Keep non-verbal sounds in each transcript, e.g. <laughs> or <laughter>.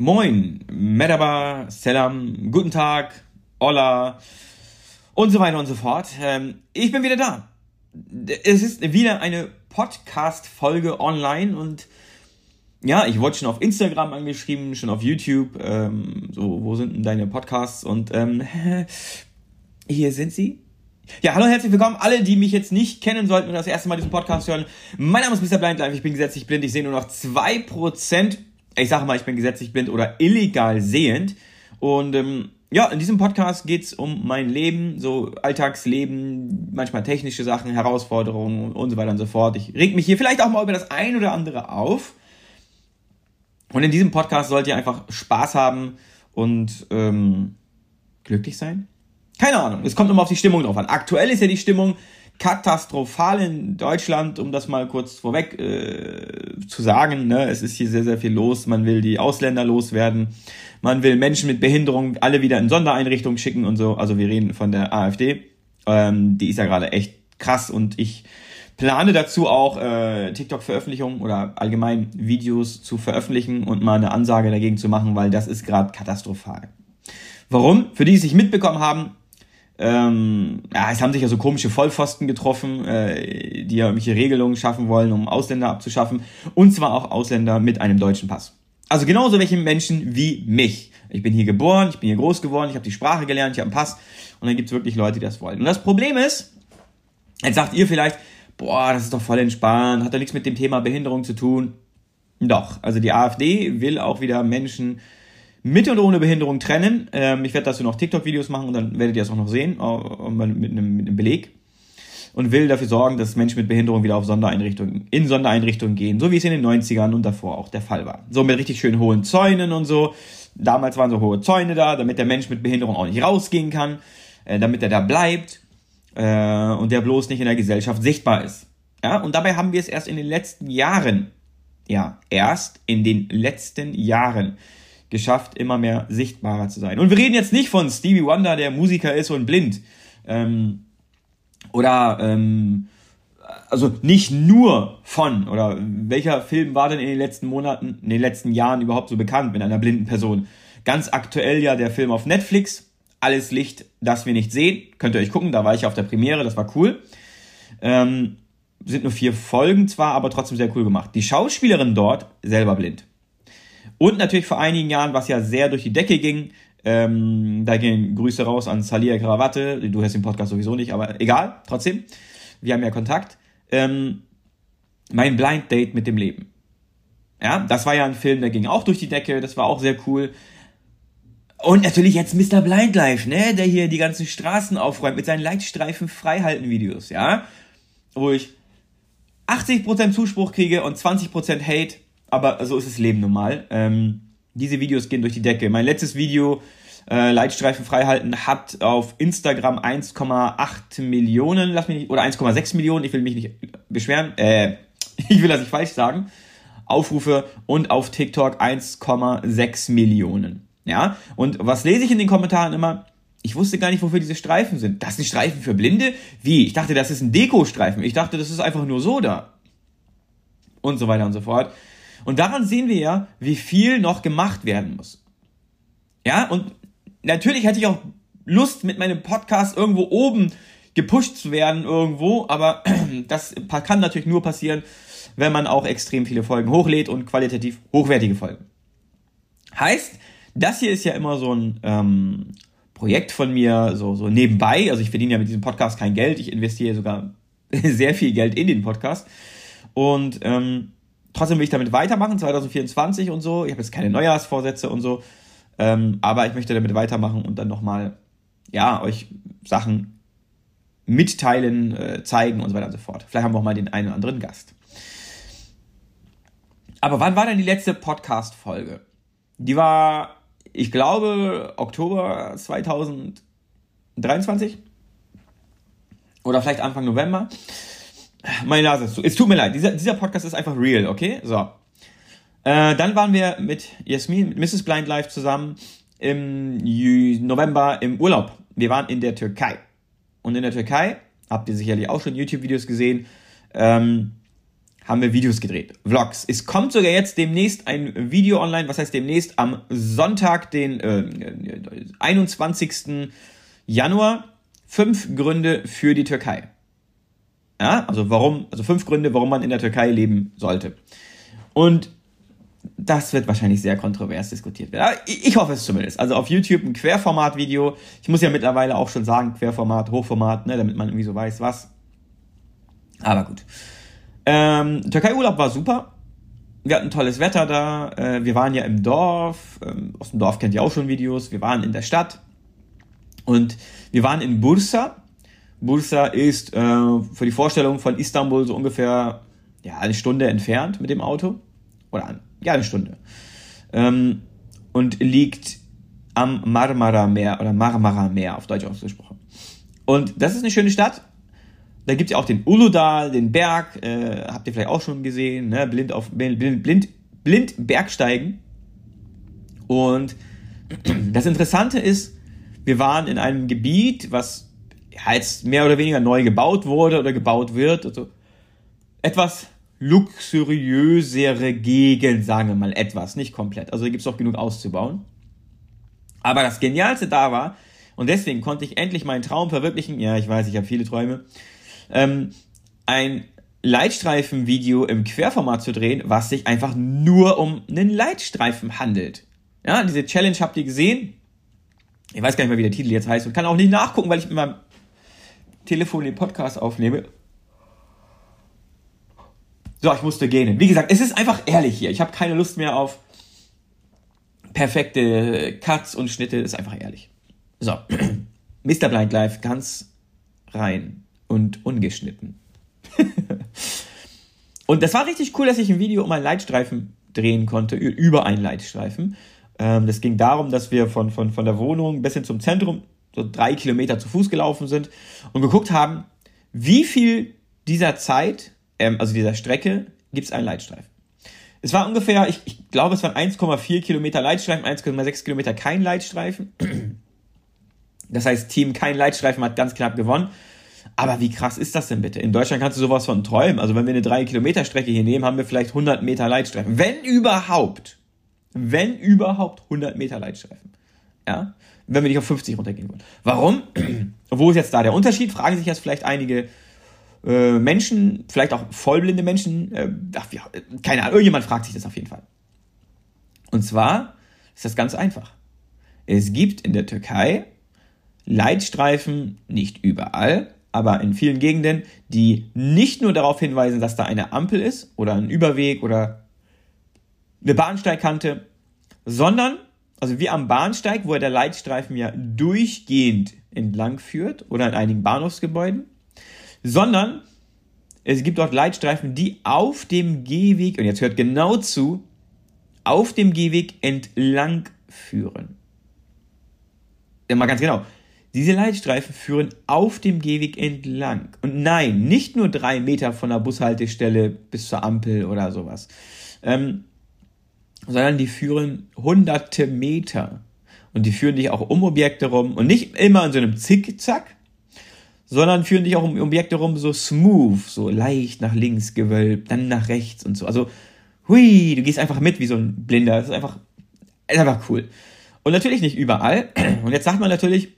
Moin, Merhaba, Selam, Guten Tag, Hola und so weiter und so fort. Ähm, ich bin wieder da. Es ist wieder eine Podcast-Folge online und ja, ich wurde schon auf Instagram angeschrieben, schon auf YouTube. Ähm, so, wo sind denn deine Podcasts? Und ähm, <laughs> hier sind sie. Ja, hallo, herzlich willkommen. Alle, die mich jetzt nicht kennen sollten und das erste Mal diesen Podcast hören. Mein Name ist Mr. Blind Life. Ich bin gesetzlich blind. Ich sehe nur noch zwei Prozent. Ich sage mal, ich bin gesetzlich blind oder illegal sehend. Und ähm, ja, in diesem Podcast geht's um mein Leben, so Alltagsleben, manchmal technische Sachen, Herausforderungen und so weiter und so fort. Ich reg mich hier vielleicht auch mal über das ein oder andere auf. Und in diesem Podcast sollt ihr einfach Spaß haben und ähm, glücklich sein. Keine Ahnung, es kommt immer auf die Stimmung drauf an. Aktuell ist ja die Stimmung katastrophal in Deutschland, um das mal kurz vorweg äh, zu sagen. Ne? Es ist hier sehr, sehr viel los. Man will die Ausländer loswerden. Man will Menschen mit Behinderung alle wieder in Sondereinrichtungen schicken und so. Also wir reden von der AfD. Ähm, die ist ja gerade echt krass und ich plane dazu auch äh, TikTok-Veröffentlichungen oder allgemein Videos zu veröffentlichen und mal eine Ansage dagegen zu machen, weil das ist gerade katastrophal. Warum? Für die, die es nicht mitbekommen haben, ähm, ja, es haben sich ja so komische Vollpfosten getroffen, äh, die ja irgendwelche Regelungen schaffen wollen, um Ausländer abzuschaffen. Und zwar auch Ausländer mit einem deutschen Pass. Also genauso welche Menschen wie mich. Ich bin hier geboren, ich bin hier groß geworden, ich habe die Sprache gelernt, ich habe einen Pass. Und dann gibt es wirklich Leute, die das wollen. Und das Problem ist, jetzt sagt ihr vielleicht, boah, das ist doch voll entspannt, hat doch nichts mit dem Thema Behinderung zu tun. Doch, also die AfD will auch wieder Menschen mit und ohne Behinderung trennen. Ähm, ich werde dazu noch TikTok-Videos machen und dann werdet ihr das auch noch sehen, äh, mit einem, mit einem Beleg. Und will dafür sorgen, dass Menschen mit Behinderung wieder auf Sondereinrichtungen, in Sondereinrichtungen gehen, so wie es in den 90ern und davor auch der Fall war. So mit richtig schön hohen Zäunen und so. Damals waren so hohe Zäune da, damit der Mensch mit Behinderung auch nicht rausgehen kann, äh, damit er da bleibt äh, und der bloß nicht in der Gesellschaft sichtbar ist. Ja, und dabei haben wir es erst in den letzten Jahren, ja, erst in den letzten Jahren geschafft, immer mehr sichtbarer zu sein. Und wir reden jetzt nicht von Stevie Wonder, der Musiker ist und blind. Ähm, oder ähm, also nicht nur von, oder welcher Film war denn in den letzten Monaten, in den letzten Jahren überhaupt so bekannt mit einer blinden Person? Ganz aktuell ja der Film auf Netflix, Alles Licht, das wir nicht sehen. Könnt ihr euch gucken, da war ich auf der Premiere, das war cool. Ähm, sind nur vier Folgen zwar, aber trotzdem sehr cool gemacht. Die Schauspielerin dort selber blind. Und natürlich vor einigen Jahren, was ja sehr durch die Decke ging, ähm, da gehen Grüße raus an Salia Krawatte. Du hörst den Podcast sowieso nicht, aber egal, trotzdem. Wir haben ja Kontakt. Ähm, mein Blind Date mit dem Leben. Ja, das war ja ein Film, der ging auch durch die Decke, das war auch sehr cool. Und natürlich jetzt Mr. Blind Life, ne, der hier die ganzen Straßen aufräumt mit seinen Leitstreifen freihalten Videos, ja, wo ich 80% Zuspruch kriege und 20% Hate aber so ist das Leben normal. Ähm, diese Videos gehen durch die Decke. Mein letztes Video, äh, Leitstreifen freihalten, hat auf Instagram 1,8 Millionen, lass mich nicht, oder 1,6 Millionen, ich will mich nicht beschweren, äh, <laughs> ich will das nicht falsch sagen, Aufrufe und auf TikTok 1,6 Millionen. Ja, und was lese ich in den Kommentaren immer? Ich wusste gar nicht, wofür diese Streifen sind. Das sind Streifen für Blinde? Wie? Ich dachte, das ist ein Dekostreifen. Ich dachte, das ist einfach nur so da. Und so weiter und so fort. Und daran sehen wir ja, wie viel noch gemacht werden muss. Ja, und natürlich hätte ich auch Lust, mit meinem Podcast irgendwo oben gepusht zu werden irgendwo, aber <clears throat> das kann natürlich nur passieren, wenn man auch extrem viele Folgen hochlädt und qualitativ hochwertige Folgen. Heißt, das hier ist ja immer so ein ähm, Projekt von mir, so, so nebenbei. Also ich verdiene ja mit diesem Podcast kein Geld, ich investiere sogar <laughs> sehr viel Geld in den Podcast. Und ähm, trotzdem will ich damit weitermachen, 2024 und so. Ich habe jetzt keine Neujahrsvorsätze und so. Ähm, aber ich möchte damit weitermachen und dann nochmal, ja, euch Sachen mitteilen, äh, zeigen und so weiter und so fort. Vielleicht haben wir auch mal den einen oder anderen Gast. Aber wann war denn die letzte Podcast-Folge? Die war, ich glaube, Oktober 2023. Oder vielleicht Anfang November. Meine Nase ist zu. Es tut mir leid, dieser, dieser Podcast ist einfach real, okay? So. Äh, dann waren wir mit Jasmin, mit Mrs. Blind Life zusammen im November im Urlaub. Wir waren in der Türkei. Und in der Türkei, habt ihr sicherlich auch schon YouTube-Videos gesehen, ähm, haben wir Videos gedreht, Vlogs. Es kommt sogar jetzt demnächst ein Video online, was heißt demnächst? Am Sonntag, den äh, 21. Januar. Fünf Gründe für die Türkei. Ja, also warum, also fünf Gründe, warum man in der Türkei leben sollte. Und das wird wahrscheinlich sehr kontrovers diskutiert werden. ich hoffe es zumindest. Also auf YouTube ein Querformat-Video. Ich muss ja mittlerweile auch schon sagen, Querformat, Hochformat, ne, damit man irgendwie so weiß, was. Aber gut. Ähm, Türkei-Urlaub war super. Wir hatten tolles Wetter da. Äh, wir waren ja im Dorf. Ähm, aus dem Dorf kennt ihr auch schon Videos. Wir waren in der Stadt. Und wir waren in Bursa. Bursa ist äh, für die Vorstellung von Istanbul so ungefähr ja, eine Stunde entfernt mit dem Auto. Oder ja, eine Stunde. Ähm, und liegt am Marmara-Meer oder Marmara-Meer auf Deutsch ausgesprochen. Und das ist eine schöne Stadt. Da gibt es ja auch den Uludal, den Berg, äh, habt ihr vielleicht auch schon gesehen, ne? blind, auf, blind, blind, blind Bergsteigen. Und <clears throat> das Interessante ist, wir waren in einem Gebiet, was jetzt mehr oder weniger neu gebaut wurde oder gebaut wird. Also etwas luxuriösere Gegend, sagen wir mal etwas, nicht komplett. Also gibt es auch genug auszubauen. Aber das Genialste da war, und deswegen konnte ich endlich meinen Traum verwirklichen, ja, ich weiß, ich habe viele Träume, ähm, ein Leitstreifen-Video im Querformat zu drehen, was sich einfach nur um einen Leitstreifen handelt. Ja, diese Challenge habt ihr gesehen. Ich weiß gar nicht mehr, wie der Titel jetzt heißt und kann auch nicht nachgucken, weil ich mit meinem Telefon den Podcast aufnehme. So, ich musste gehen. Wie gesagt, es ist einfach ehrlich hier. Ich habe keine Lust mehr auf perfekte Cuts und Schnitte. Ist einfach ehrlich. So, <clears throat> Mr. Blind Life ganz rein und ungeschnitten. <laughs> und das war richtig cool, dass ich ein Video um einen Leitstreifen drehen konnte, über einen Leitstreifen. Ähm, das ging darum, dass wir von, von, von der Wohnung bis hin zum Zentrum so drei Kilometer zu Fuß gelaufen sind und geguckt haben, wie viel dieser Zeit ähm, also dieser Strecke, gibt es einen Leitstreifen. Es war ungefähr, ich, ich glaube, es waren 1,4 Kilometer Leitstreifen, 1,6 Kilometer kein Leitstreifen. Das heißt, Team kein Leitstreifen hat ganz knapp gewonnen. Aber wie krass ist das denn bitte? In Deutschland kannst du sowas von träumen. Also wenn wir eine 3 Kilometer Strecke hier nehmen, haben wir vielleicht 100 Meter Leitstreifen. Wenn überhaupt. Wenn überhaupt 100 Meter Leitstreifen. Ja? Wenn wir nicht auf 50 runtergehen wollen. Warum? <clears throat> Wo ist jetzt da der Unterschied? Fragen sich jetzt vielleicht einige äh, Menschen, vielleicht auch vollblinde Menschen, äh, ach, ja, keine Ahnung, irgendjemand fragt sich das auf jeden Fall. Und zwar ist das ganz einfach. Es gibt in der Türkei Leitstreifen, nicht überall, aber in vielen Gegenden, die nicht nur darauf hinweisen, dass da eine Ampel ist oder ein Überweg oder eine Bahnsteigkante, sondern, also wie am Bahnsteig, wo der Leitstreifen ja durchgehend entlang führt oder in einigen Bahnhofsgebäuden, sondern es gibt dort Leitstreifen, die auf dem Gehweg, und jetzt hört genau zu, auf dem Gehweg entlang führen. Ja, mal ganz genau. Diese Leitstreifen führen auf dem Gehweg entlang. Und nein, nicht nur drei Meter von der Bushaltestelle bis zur Ampel oder sowas, ähm, sondern die führen hunderte Meter. Und die führen dich auch um Objekte rum und nicht immer in so einem Zickzack, sondern führen dich auch um Objekte rum so smooth, so leicht nach links gewölbt, dann nach rechts und so. Also, hui, du gehst einfach mit wie so ein Blinder. Das ist einfach, ist einfach cool. Und natürlich nicht überall. <clears throat> Und jetzt sagt man natürlich,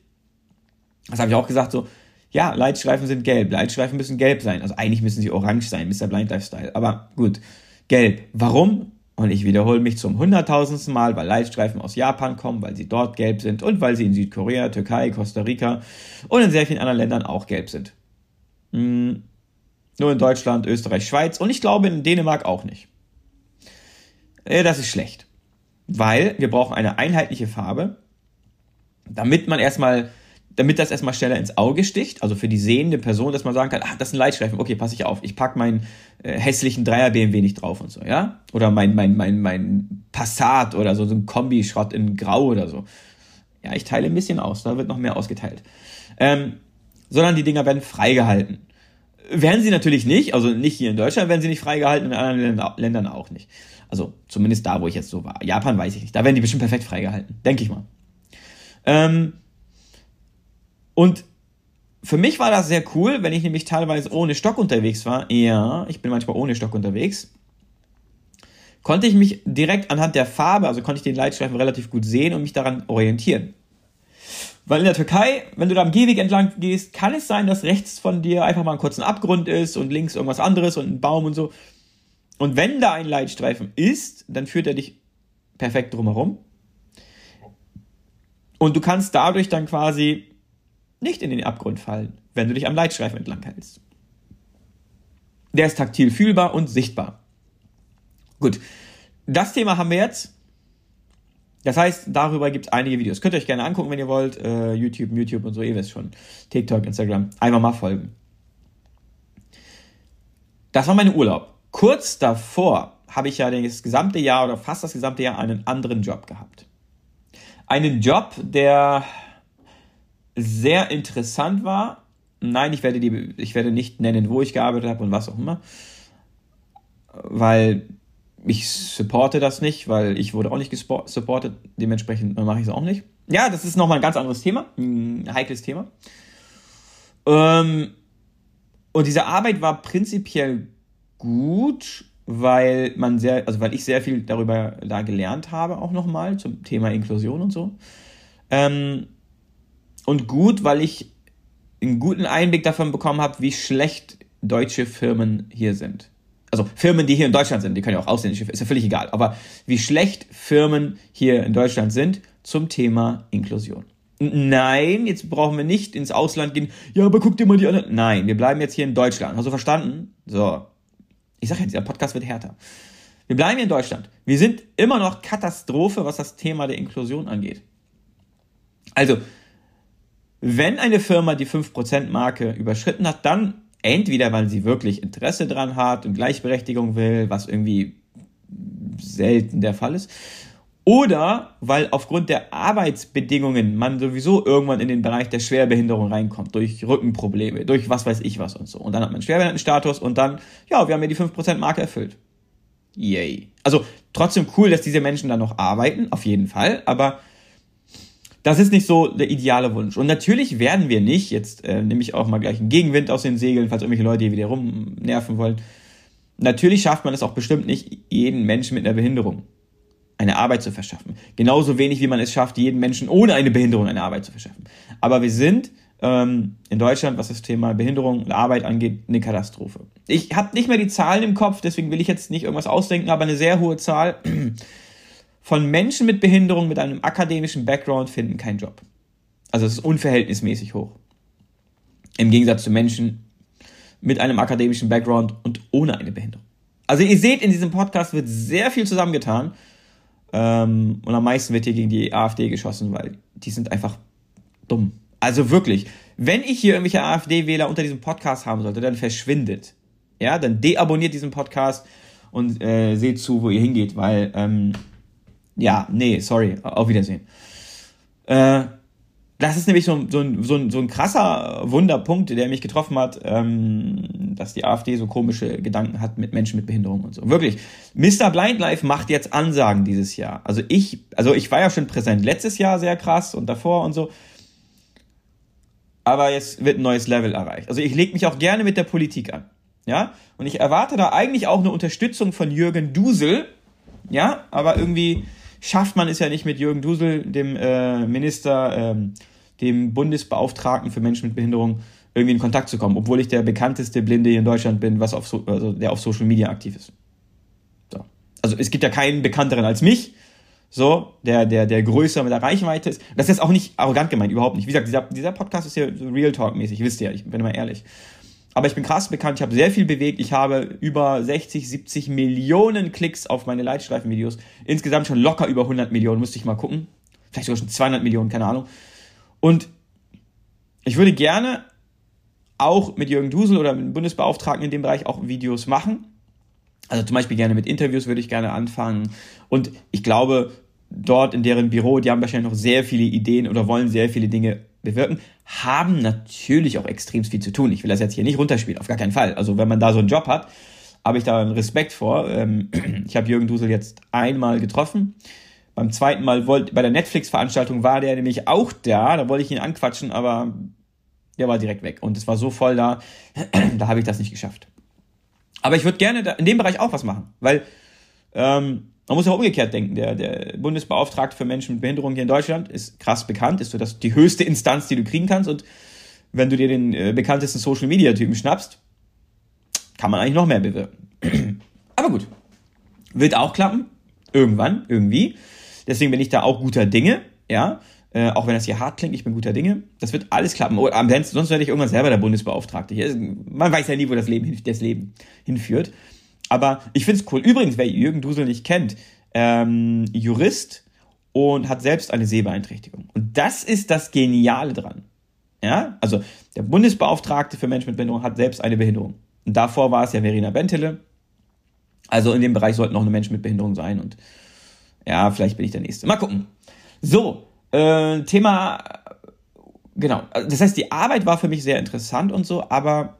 das habe ich auch gesagt, so, ja, Leitstreifen sind gelb, Leitstreifen müssen gelb sein. Also eigentlich müssen sie orange sein, Mr. Blind Lifestyle. Aber gut, gelb. Warum? Und ich wiederhole mich zum hunderttausendsten Mal, weil Leitstreifen aus Japan kommen, weil sie dort gelb sind und weil sie in Südkorea, Türkei, Costa Rica und in sehr vielen anderen Ländern auch gelb sind. Hm, nur in Deutschland, Österreich, Schweiz und ich glaube in Dänemark auch nicht. Das ist schlecht, weil wir brauchen eine einheitliche Farbe, damit man erstmal damit das erstmal schneller ins Auge sticht, also für die sehende Person, dass man sagen kann, ah, das ist ein Leitstreifen, okay, passe ich auf, ich pack meinen äh, hässlichen Dreier BMW nicht drauf und so, ja? Oder mein, mein, mein, mein Passat oder so, so ein Kombi-Schrott in Grau oder so. Ja, ich teile ein bisschen aus, da wird noch mehr ausgeteilt. Ähm, sondern die Dinger werden freigehalten. Werden sie natürlich nicht, also nicht hier in Deutschland werden sie nicht freigehalten, in anderen Ländern auch nicht. Also zumindest da, wo ich jetzt so war. Japan weiß ich nicht, da werden die bestimmt perfekt freigehalten, denke ich mal. Ähm, und für mich war das sehr cool, wenn ich nämlich teilweise ohne Stock unterwegs war. Ja, ich bin manchmal ohne Stock unterwegs. Konnte ich mich direkt anhand der Farbe, also konnte ich den Leitstreifen relativ gut sehen und mich daran orientieren. Weil in der Türkei, wenn du da am Gehweg entlang gehst, kann es sein, dass rechts von dir einfach mal ein kurzer Abgrund ist und links irgendwas anderes und ein Baum und so. Und wenn da ein Leitstreifen ist, dann führt er dich perfekt drumherum. Und du kannst dadurch dann quasi nicht in den Abgrund fallen, wenn du dich am Leitstreifen entlang hältst. Der ist taktil fühlbar und sichtbar. Gut, das Thema haben wir jetzt. Das heißt, darüber gibt es einige Videos. Könnt ihr euch gerne angucken, wenn ihr wollt. Äh, YouTube, YouTube und so, ihr wisst schon. TikTok, Instagram. Einmal mal folgen. Das war mein Urlaub. Kurz davor habe ich ja das gesamte Jahr oder fast das gesamte Jahr einen anderen Job gehabt. Einen Job, der sehr interessant war. Nein, ich werde, die, ich werde nicht nennen, wo ich gearbeitet habe und was auch immer. Weil ich supporte das nicht, weil ich wurde auch nicht supportet. Dementsprechend mache ich es auch nicht. Ja, das ist nochmal ein ganz anderes Thema. Ein heikles Thema. Ähm, und diese Arbeit war prinzipiell gut, weil man sehr, also weil ich sehr viel darüber da gelernt habe, auch nochmal zum Thema Inklusion und so. Ähm, und gut, weil ich einen guten Einblick davon bekommen habe, wie schlecht deutsche Firmen hier sind. Also Firmen, die hier in Deutschland sind, die können ja auch ausländische, ist ja völlig egal, aber wie schlecht Firmen hier in Deutschland sind zum Thema Inklusion. Nein, jetzt brauchen wir nicht ins Ausland gehen. Ja, aber guck dir mal die anderen. Nein, wir bleiben jetzt hier in Deutschland. Hast du verstanden? So. Ich sag ja, dieser Podcast wird härter. Wir bleiben hier in Deutschland. Wir sind immer noch Katastrophe, was das Thema der Inklusion angeht. Also, wenn eine Firma die 5%-Marke überschritten hat, dann entweder, weil sie wirklich Interesse dran hat und Gleichberechtigung will, was irgendwie selten der Fall ist, oder weil aufgrund der Arbeitsbedingungen man sowieso irgendwann in den Bereich der Schwerbehinderung reinkommt, durch Rückenprobleme, durch was weiß ich was und so. Und dann hat man Schwerbehindertenstatus und dann, ja, wir haben ja die 5%-Marke erfüllt. Yay. Also trotzdem cool, dass diese Menschen dann noch arbeiten, auf jeden Fall, aber das ist nicht so der ideale Wunsch. Und natürlich werden wir nicht, jetzt äh, nehme ich auch mal gleich einen Gegenwind aus den Segeln, falls irgendwelche Leute hier wieder rumnerven wollen. Natürlich schafft man es auch bestimmt nicht, jeden Menschen mit einer Behinderung eine Arbeit zu verschaffen. Genauso wenig, wie man es schafft, jeden Menschen ohne eine Behinderung eine Arbeit zu verschaffen. Aber wir sind ähm, in Deutschland, was das Thema Behinderung und Arbeit angeht, eine Katastrophe. Ich habe nicht mehr die Zahlen im Kopf, deswegen will ich jetzt nicht irgendwas ausdenken, aber eine sehr hohe Zahl von Menschen mit Behinderung mit einem akademischen Background finden keinen Job. Also es ist unverhältnismäßig hoch. Im Gegensatz zu Menschen mit einem akademischen Background und ohne eine Behinderung. Also ihr seht, in diesem Podcast wird sehr viel zusammengetan. Ähm, und am meisten wird hier gegen die AfD geschossen, weil die sind einfach dumm. Also wirklich, wenn ich hier irgendwelche AfD-Wähler unter diesem Podcast haben sollte, dann verschwindet. Ja, dann deabonniert diesen Podcast und äh, seht zu, wo ihr hingeht, weil ähm, ja, nee, sorry, auf Wiedersehen. Äh, das ist nämlich so, so, so, so ein krasser Wunderpunkt, der mich getroffen hat, ähm, dass die AfD so komische Gedanken hat mit Menschen mit Behinderung und so. Wirklich, Mr. Blind Life macht jetzt Ansagen dieses Jahr. Also ich, also ich war ja schon präsent letztes Jahr sehr krass und davor und so. Aber jetzt wird ein neues Level erreicht. Also ich lege mich auch gerne mit der Politik an. Ja, und ich erwarte da eigentlich auch eine Unterstützung von Jürgen Dusel. Ja, aber irgendwie schafft man es ja nicht mit Jürgen Dusel, dem äh, Minister, ähm, dem Bundesbeauftragten für Menschen mit Behinderung, irgendwie in Kontakt zu kommen, obwohl ich der bekannteste Blinde hier in Deutschland bin, was auf so, also der auf Social Media aktiv ist. So. Also es gibt ja keinen bekannteren als mich, so, der, der, der größer mit der Reichweite ist. Das ist jetzt auch nicht arrogant gemeint, überhaupt nicht. Wie gesagt, dieser, dieser Podcast ist ja so Real Talk-mäßig, wisst ihr ja, ich bin immer ehrlich. Aber ich bin krass bekannt, ich habe sehr viel bewegt. Ich habe über 60, 70 Millionen Klicks auf meine Leitstreifen-Videos. Insgesamt schon locker über 100 Millionen, müsste ich mal gucken. Vielleicht sogar schon 200 Millionen, keine Ahnung. Und ich würde gerne auch mit Jürgen Dusel oder mit dem Bundesbeauftragten in dem Bereich auch Videos machen. Also zum Beispiel gerne mit Interviews würde ich gerne anfangen. Und ich glaube, dort in deren Büro, die haben wahrscheinlich noch sehr viele Ideen oder wollen sehr viele Dinge bewirken, haben natürlich auch extrem viel zu tun. Ich will das jetzt hier nicht runterspielen, auf gar keinen Fall. Also wenn man da so einen Job hat, habe ich da einen Respekt vor. Ähm, <clears throat> ich habe Jürgen Dusel jetzt einmal getroffen. Beim zweiten Mal wollte, bei der Netflix-Veranstaltung war der nämlich auch da, da wollte ich ihn anquatschen, aber der war direkt weg. Und es war so voll da, <clears throat> da habe ich das nicht geschafft. Aber ich würde gerne in dem Bereich auch was machen, weil ähm, man muss ja umgekehrt denken. Der, der Bundesbeauftragte für Menschen mit Behinderung hier in Deutschland ist krass bekannt, ist so das die höchste Instanz, die du kriegen kannst. Und wenn du dir den äh, bekanntesten Social Media Typen schnappst, kann man eigentlich noch mehr bewirken. <clears throat> Aber gut, wird auch klappen, irgendwann, irgendwie. Deswegen bin ich da auch guter Dinge, ja. Äh, auch wenn das hier hart klingt, ich bin guter Dinge. Das wird alles klappen. Oh, sonst werde ich irgendwann selber der Bundesbeauftragte. Hier. Man weiß ja nie, wo das Leben, das Leben hinführt. Aber ich finde es cool. Übrigens, wer Jürgen Dusel nicht kennt, ähm, Jurist und hat selbst eine Sehbeeinträchtigung. Und das ist das Geniale dran. Ja, also der Bundesbeauftragte für Menschen mit Behinderung hat selbst eine Behinderung. Und davor war es ja Verena Bentele. Also in dem Bereich sollten auch eine Menschen mit Behinderung sein. Und ja, vielleicht bin ich der Nächste. Mal gucken. So, äh, Thema, genau. Das heißt, die Arbeit war für mich sehr interessant und so, aber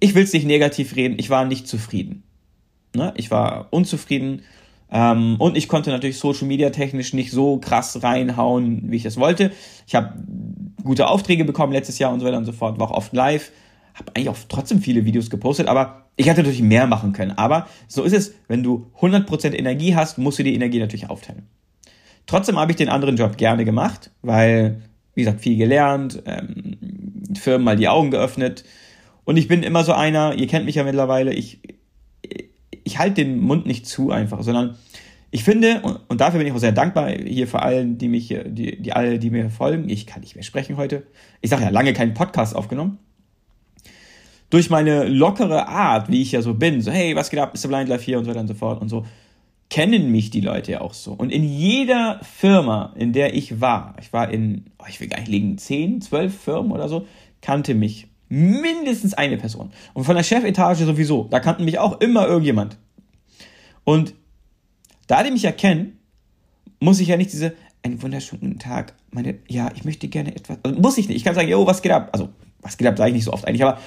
ich will es nicht negativ reden, ich war nicht zufrieden. Ne? Ich war unzufrieden ähm, und ich konnte natürlich Social Media technisch nicht so krass reinhauen, wie ich das wollte. Ich habe gute Aufträge bekommen letztes Jahr und so weiter und so fort, war auch oft live, habe eigentlich auch trotzdem viele Videos gepostet, aber ich hätte natürlich mehr machen können. Aber so ist es, wenn du 100% Energie hast, musst du die Energie natürlich aufteilen. Trotzdem habe ich den anderen Job gerne gemacht, weil, wie gesagt, viel gelernt, ähm, Firmen mal die Augen geöffnet. Und ich bin immer so einer, ihr kennt mich ja mittlerweile, ich, ich halte den Mund nicht zu einfach, sondern ich finde, und dafür bin ich auch sehr dankbar hier für allen, die mich, die, die alle, die mir folgen. Ich kann nicht mehr sprechen heute. Ich sage ja, lange keinen Podcast aufgenommen. Durch meine lockere Art, wie ich ja so bin, so, hey, was geht ab, Mr. Blind Life hier und so weiter und so fort und so, kennen mich die Leute ja auch so. Und in jeder Firma, in der ich war, ich war in, oh, ich will gar nicht liegen, 10, 12 Firmen oder so, kannte mich mindestens eine Person. Und von der Chefetage sowieso. Da kannten mich auch immer irgendjemand. Und da die mich erkennen, muss ich ja nicht diese, einen wunderschönen Tag, meine, ja, ich möchte gerne etwas, also muss ich nicht. Ich kann sagen, yo, was geht ab? Also, was geht ab, sage ich nicht so oft eigentlich, aber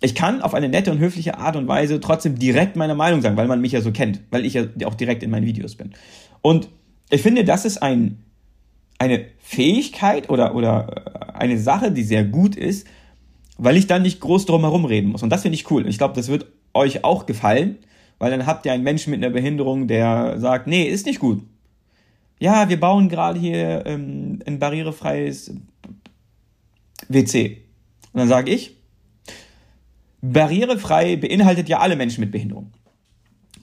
ich kann auf eine nette und höfliche Art und Weise trotzdem direkt meine Meinung sagen, weil man mich ja so kennt, weil ich ja auch direkt in meinen Videos bin. Und ich finde, das ist ein, eine Fähigkeit oder, oder eine Sache, die sehr gut ist, weil ich dann nicht groß drum herum reden muss. Und das finde ich cool. Ich glaube, das wird euch auch gefallen, weil dann habt ihr einen Menschen mit einer Behinderung, der sagt, nee, ist nicht gut. Ja, wir bauen gerade hier ähm, ein barrierefreies WC. Und dann sage ich, barrierefrei beinhaltet ja alle Menschen mit Behinderung.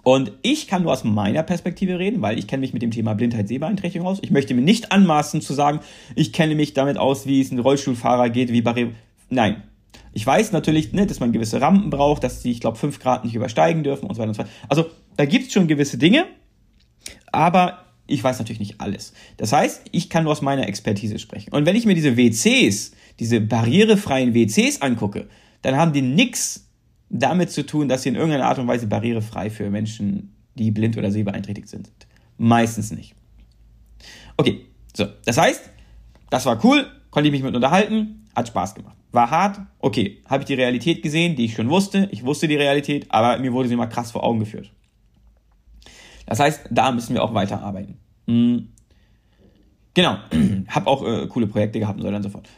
Und ich kann nur aus meiner Perspektive reden, weil ich kenne mich mit dem Thema Blindheit, Sehbeeinträchtigung aus. Ich möchte mir nicht anmaßen zu sagen, ich kenne mich damit aus, wie es ein Rollstuhlfahrer geht, wie Barriere. Nein. Ich weiß natürlich, ne, dass man gewisse Rampen braucht, dass sie, ich glaube, fünf Grad nicht übersteigen dürfen und so weiter und so fort. Also da gibt es schon gewisse Dinge, aber ich weiß natürlich nicht alles. Das heißt, ich kann nur aus meiner Expertise sprechen. Und wenn ich mir diese WCs, diese barrierefreien WCs angucke, dann haben die nichts damit zu tun, dass sie in irgendeiner Art und Weise barrierefrei für Menschen, die blind oder sehbeeinträchtigt sind. Meistens nicht. Okay, so. Das heißt, das war cool, konnte ich mich mit unterhalten, hat Spaß gemacht. War hart, okay, habe ich die Realität gesehen, die ich schon wusste. Ich wusste die Realität, aber mir wurde sie mal krass vor Augen geführt. Das heißt, da müssen wir auch weiterarbeiten. Mhm. Genau, <clears throat> habe auch äh, coole Projekte gehabt und so weiter und so fort.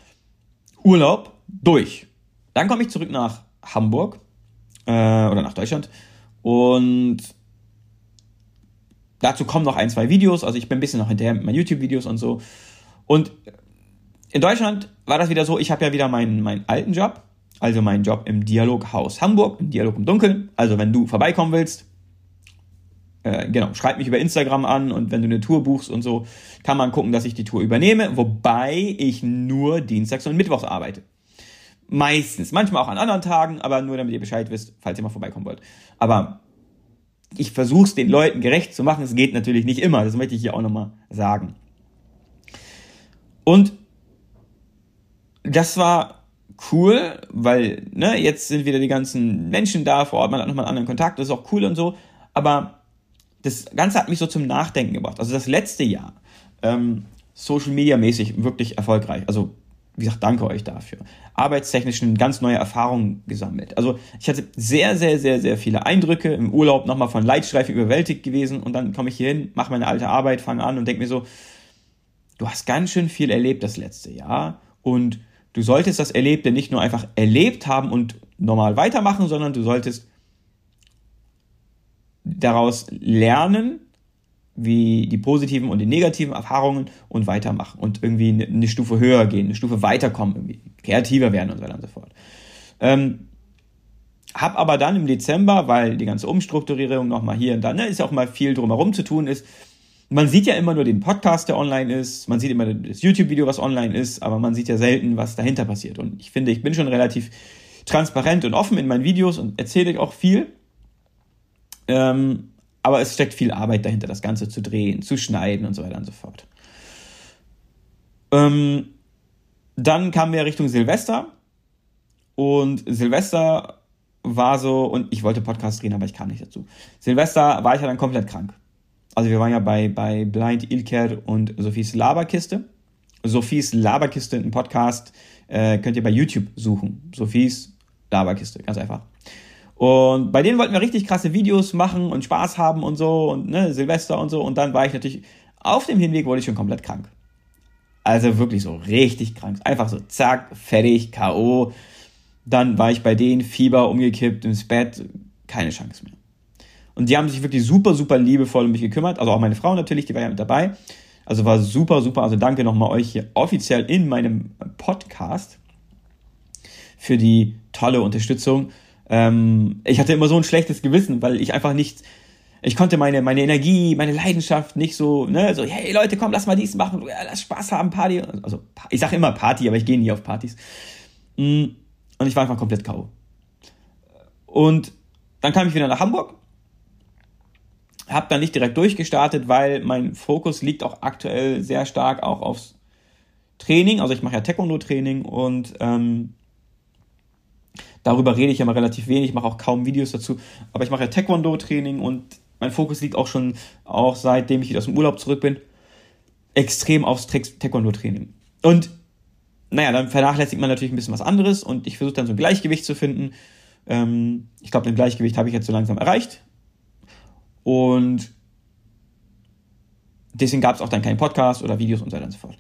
Urlaub durch. Dann komme ich zurück nach Hamburg äh, oder nach Deutschland und dazu kommen noch ein, zwei Videos. Also ich bin ein bisschen noch hinterher mit meinen YouTube-Videos und so. Und in Deutschland war das wieder so, ich habe ja wieder meinen, meinen alten Job, also meinen Job im Dialoghaus Hamburg, im Dialog im Dunkeln. Also wenn du vorbeikommen willst, äh, genau, schreib mich über Instagram an und wenn du eine Tour buchst und so, kann man gucken, dass ich die Tour übernehme, wobei ich nur Dienstags und Mittwochs arbeite. Meistens. Manchmal auch an anderen Tagen, aber nur damit ihr Bescheid wisst, falls ihr mal vorbeikommen wollt. Aber ich versuche es den Leuten gerecht zu machen. Es geht natürlich nicht immer. Das möchte ich hier auch nochmal sagen. Und das war cool, weil ne, jetzt sind wieder die ganzen Menschen da vor Ort, man hat nochmal einen anderen Kontakt, das ist auch cool und so. Aber das Ganze hat mich so zum Nachdenken gebracht. Also das letzte Jahr, ähm, Social Media mäßig wirklich erfolgreich. Also wie gesagt, danke euch dafür. Arbeitstechnisch eine ganz neue Erfahrung gesammelt. Also ich hatte sehr, sehr, sehr, sehr viele Eindrücke. Im Urlaub nochmal von Leitstreifen überwältigt gewesen und dann komme ich hier hin, mache meine alte Arbeit, fange an und denke mir so, du hast ganz schön viel erlebt das letzte Jahr und du solltest das Erlebte nicht nur einfach erlebt haben und normal weitermachen, sondern du solltest daraus lernen, wie die positiven und die negativen Erfahrungen und weitermachen und irgendwie eine, Stufe höher gehen, eine Stufe weiterkommen, irgendwie kreativer werden und so weiter und so fort. Ähm, hab aber dann im Dezember, weil die ganze Umstrukturierung nochmal hier und da, ne, ist ja auch mal viel drumherum zu tun ist. Man sieht ja immer nur den Podcast, der online ist, man sieht immer das YouTube-Video, was online ist, aber man sieht ja selten, was dahinter passiert. Und ich finde, ich bin schon relativ transparent und offen in meinen Videos und erzähle auch viel. Ähm, aber es steckt viel Arbeit dahinter, das Ganze zu drehen, zu schneiden und so weiter und so fort. Ähm, dann kamen wir Richtung Silvester. Und Silvester war so, und ich wollte Podcast drehen, aber ich kam nicht dazu. Silvester war ich ja dann komplett krank. Also wir waren ja bei, bei Blind Ilker und Sophies Laberkiste. Sophies Laberkiste, ein Podcast, äh, könnt ihr bei YouTube suchen. Sophies Laberkiste, ganz einfach. Und bei denen wollten wir richtig krasse Videos machen und Spaß haben und so und ne, Silvester und so. Und dann war ich natürlich auf dem Hinweg wurde ich schon komplett krank. Also wirklich so richtig krank. Einfach so zack, fertig, K.O. Dann war ich bei denen, Fieber, umgekippt, ins Bett, keine Chance mehr. Und die haben sich wirklich super, super liebevoll um mich gekümmert. Also auch meine Frau natürlich, die war ja mit dabei. Also war super, super. Also danke nochmal euch hier offiziell in meinem Podcast für die tolle Unterstützung. Ähm, ich hatte immer so ein schlechtes Gewissen, weil ich einfach nicht, ich konnte meine, meine Energie, meine Leidenschaft nicht so, ne, so, hey Leute, komm, lass mal dies machen, lass Spaß haben, Party. Also, ich sage immer Party, aber ich gehe nie auf Partys. Mm, und ich war einfach komplett K.O. Und dann kam ich wieder nach Hamburg, habe dann nicht direkt durchgestartet, weil mein Fokus liegt auch aktuell sehr stark auch aufs Training. Also ich mache ja Taekwondo-Training und ähm, Darüber rede ich ja mal relativ wenig, mache auch kaum Videos dazu. Aber ich mache ja Taekwondo-Training und mein Fokus liegt auch schon, auch seitdem ich aus dem Urlaub zurück bin, extrem aufs Taekwondo-Training. Und naja, dann vernachlässigt man natürlich ein bisschen was anderes und ich versuche dann so ein Gleichgewicht zu finden. Ähm, ich glaube, ein Gleichgewicht habe ich jetzt so langsam erreicht. Und deswegen gab es auch dann keinen Podcast oder Videos und so weiter und so fort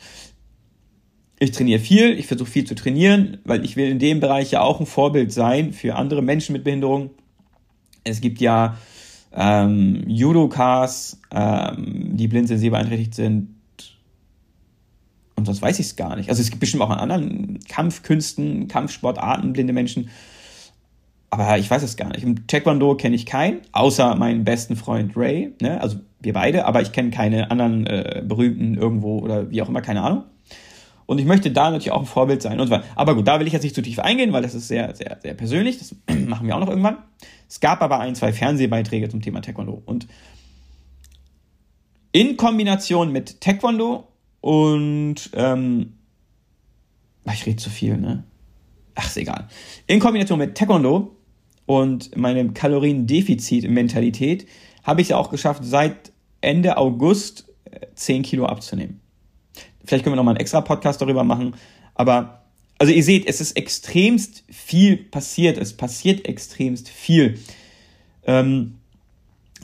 ich trainiere viel, ich versuche viel zu trainieren, weil ich will in dem Bereich ja auch ein Vorbild sein für andere Menschen mit Behinderung. Es gibt ja ähm, Judokas, ähm, die blind sensibel beeinträchtigt sind. Und sonst weiß ich es gar nicht. Also es gibt bestimmt auch an anderen Kampfkünsten, Kampfsportarten blinde Menschen. Aber ich weiß es gar nicht. Im Taekwondo kenne ich keinen, außer meinen besten Freund Ray. Ne? Also wir beide, aber ich kenne keine anderen äh, berühmten irgendwo oder wie auch immer, keine Ahnung. Und ich möchte da natürlich auch ein Vorbild sein und so. Aber gut, da will ich jetzt nicht zu tief eingehen, weil das ist sehr, sehr, sehr persönlich. Das <clears throat> machen wir auch noch irgendwann. Es gab aber ein, zwei Fernsehbeiträge zum Thema Taekwondo. Und in Kombination mit Taekwondo und ähm, ich rede zu viel, ne? Ach, ist egal. In Kombination mit Taekwondo und meinem Kaloriendefizit-Mentalität habe ich es auch geschafft, seit Ende August 10 äh, Kilo abzunehmen. Vielleicht können wir nochmal einen extra Podcast darüber machen. Aber, also ihr seht, es ist extremst viel passiert. Es passiert extremst viel. Ähm,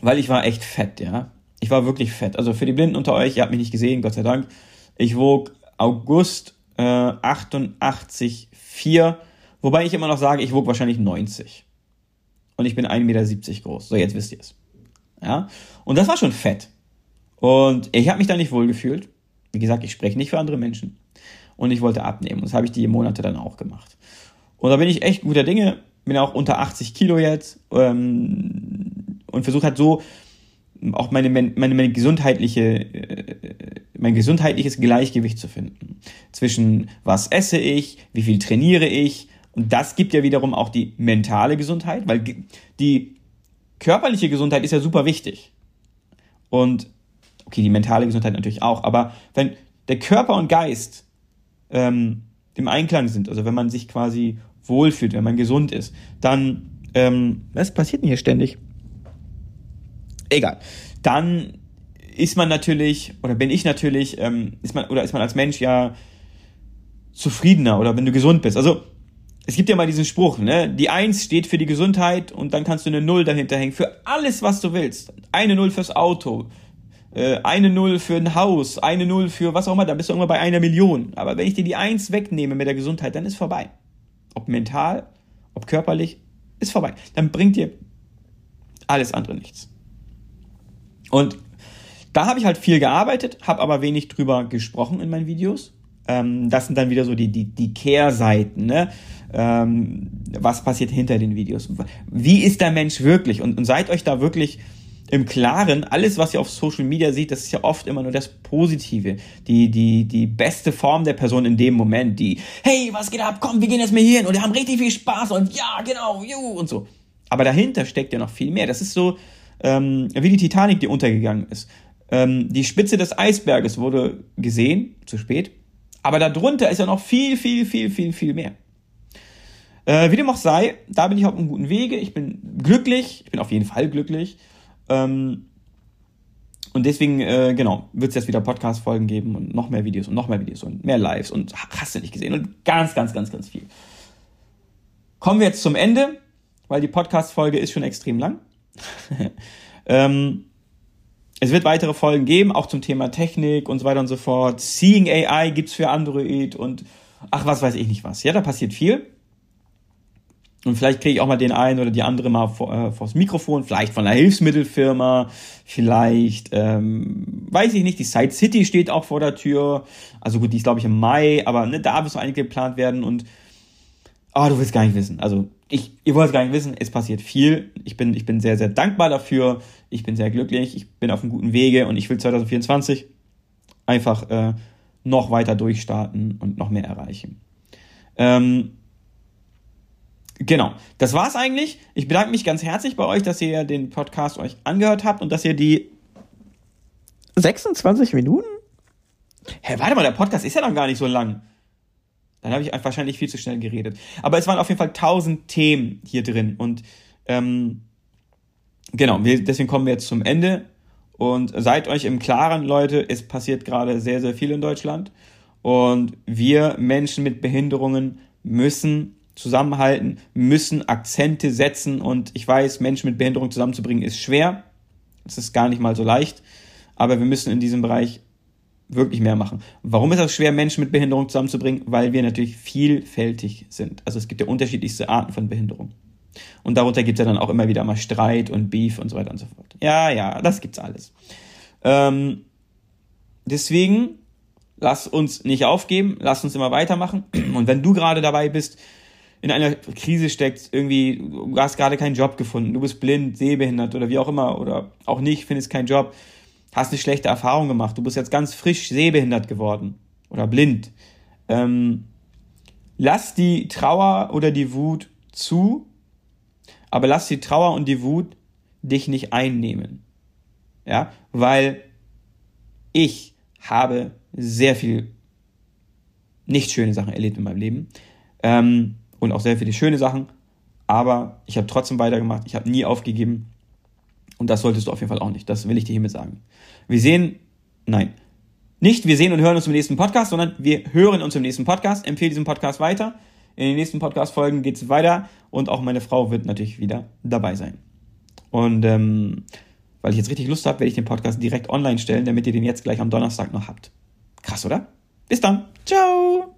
weil ich war echt fett, ja. Ich war wirklich fett. Also für die Blinden unter euch, ihr habt mich nicht gesehen, Gott sei Dank. Ich wog August äh, 88,4. Wobei ich immer noch sage, ich wog wahrscheinlich 90. Und ich bin 1,70 Meter groß. So, jetzt wisst ihr es. Ja. Und das war schon fett. Und ich habe mich da nicht wohl gefühlt. Wie gesagt, ich spreche nicht für andere Menschen. Und ich wollte abnehmen. Und das habe ich die Monate dann auch gemacht. Und da bin ich echt guter Dinge. Bin auch unter 80 Kilo jetzt. Ähm, und versuche halt so auch meine, meine, meine gesundheitliche, äh, mein gesundheitliches Gleichgewicht zu finden. Zwischen was esse ich, wie viel trainiere ich. Und das gibt ja wiederum auch die mentale Gesundheit, weil die körperliche Gesundheit ist ja super wichtig. Und okay, die mentale Gesundheit natürlich auch, aber wenn der Körper und Geist ähm, im Einklang sind, also wenn man sich quasi wohlfühlt, wenn man gesund ist, dann, ähm, was passiert denn hier ständig? Egal. Dann ist man natürlich, oder bin ich natürlich, ähm, ist man, oder ist man als Mensch ja zufriedener oder wenn du gesund bist. Also, es gibt ja mal diesen Spruch, ne? Die Eins steht für die Gesundheit und dann kannst du eine Null dahinter hängen. Für alles, was du willst. Eine Null fürs Auto, äh, eine Null für ein Haus, eine Null für was auch immer, dann bist du irgendwann bei einer Million. Aber wenn ich dir die Eins wegnehme mit der Gesundheit, dann ist vorbei. Ob mental, ob körperlich, ist vorbei. Dann bringt dir alles andere nichts. Und da habe ich halt viel gearbeitet, habe aber wenig drüber gesprochen in meinen Videos. Ähm, das sind dann wieder so die, die, die Kehrseiten, ne? Ähm, was passiert hinter den Videos? Wie ist der Mensch wirklich? Und, und seid euch da wirklich im Klaren, alles, was ihr auf Social Media seht, das ist ja oft immer nur das Positive, die, die, die beste Form der Person in dem Moment, die, hey, was geht ab, komm, wir gehen jetzt mal hier hin und wir haben richtig viel Spaß und ja, genau, juhu und so. Aber dahinter steckt ja noch viel mehr. Das ist so ähm, wie die Titanic, die untergegangen ist. Ähm, die Spitze des Eisberges wurde gesehen, zu spät, aber darunter ist ja noch viel, viel, viel, viel, viel mehr. Äh, wie dem auch sei, da bin ich auf einem guten Wege. Ich bin glücklich, ich bin auf jeden Fall glücklich. Ähm, und deswegen, äh, genau, wird es jetzt wieder Podcast-Folgen geben und noch mehr Videos und noch mehr Videos und mehr Lives und hast du nicht gesehen und ganz, ganz, ganz, ganz viel. Kommen wir jetzt zum Ende, weil die Podcast-Folge ist schon extrem lang. <laughs> ähm, es wird weitere Folgen geben, auch zum Thema Technik und so weiter und so fort. Seeing AI gibt's für Android und ach, was weiß ich nicht was. Ja, da passiert viel. Und vielleicht kriege ich auch mal den einen oder die andere mal vor, äh, vors Mikrofon, vielleicht von einer Hilfsmittelfirma, vielleicht, ähm, weiß ich nicht, die Side City steht auch vor der Tür. Also gut, die ist glaube ich im Mai, aber ne, da wird so geplant werden und oh, du willst gar nicht wissen. Also ich, ihr wollt gar nicht wissen, es passiert viel. Ich bin, ich bin sehr, sehr dankbar dafür. Ich bin sehr glücklich. Ich bin auf einem guten Wege und ich will 2024 einfach äh, noch weiter durchstarten und noch mehr erreichen. Ähm, Genau, das war's eigentlich. Ich bedanke mich ganz herzlich bei euch, dass ihr den Podcast euch angehört habt und dass ihr die 26 Minuten? Hä, warte mal, der Podcast ist ja noch gar nicht so lang. Dann habe ich wahrscheinlich viel zu schnell geredet. Aber es waren auf jeden Fall tausend Themen hier drin. Und ähm, genau, wir, deswegen kommen wir jetzt zum Ende. Und seid euch im Klaren, Leute, es passiert gerade sehr, sehr viel in Deutschland. Und wir Menschen mit Behinderungen müssen zusammenhalten, müssen Akzente setzen. Und ich weiß, Menschen mit Behinderung zusammenzubringen ist schwer. Es ist gar nicht mal so leicht, aber wir müssen in diesem Bereich wirklich mehr machen. Warum ist das schwer, Menschen mit Behinderung zusammenzubringen? Weil wir natürlich vielfältig sind. Also es gibt ja unterschiedlichste Arten von Behinderung. Und darunter gibt es ja dann auch immer wieder mal Streit und Beef und so weiter und so fort. Ja, ja, das gibt's alles. Ähm, deswegen, lass uns nicht aufgeben, lass uns immer weitermachen. Und wenn du gerade dabei bist, in einer Krise steckst, irgendwie, du hast gerade keinen Job gefunden, du bist blind, sehbehindert oder wie auch immer, oder auch nicht, findest keinen Job, hast eine schlechte Erfahrung gemacht, du bist jetzt ganz frisch sehbehindert geworden oder blind. Ähm, lass die Trauer oder die Wut zu, aber lass die Trauer und die Wut dich nicht einnehmen. Ja, weil ich habe sehr viel nicht schöne Sachen erlebt in meinem Leben. Ähm, und auch sehr viele schöne Sachen. Aber ich habe trotzdem weitergemacht. Ich habe nie aufgegeben. Und das solltest du auf jeden Fall auch nicht. Das will ich dir hiermit sagen. Wir sehen, nein, nicht wir sehen und hören uns im nächsten Podcast, sondern wir hören uns im nächsten Podcast. Empfehle diesen Podcast weiter. In den nächsten Podcast-Folgen geht es weiter und auch meine Frau wird natürlich wieder dabei sein. Und ähm, weil ich jetzt richtig Lust habe, werde ich den Podcast direkt online stellen, damit ihr den jetzt gleich am Donnerstag noch habt. Krass, oder? Bis dann. Ciao.